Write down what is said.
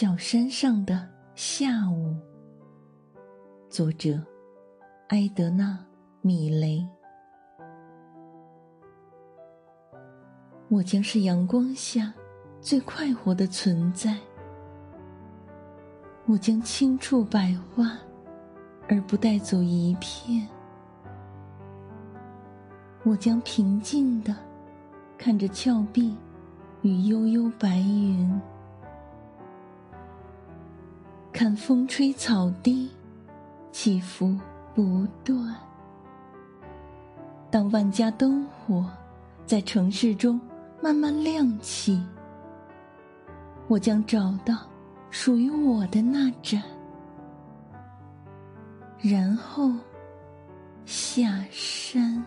小山上的下午，作者埃德纳·米雷。我将是阳光下最快活的存在，我将轻触百花，而不带走一片。我将平静的看着峭壁与悠悠白云。看风吹草低，起伏不断。当万家灯火在城市中慢慢亮起，我将找到属于我的那盏，然后下山。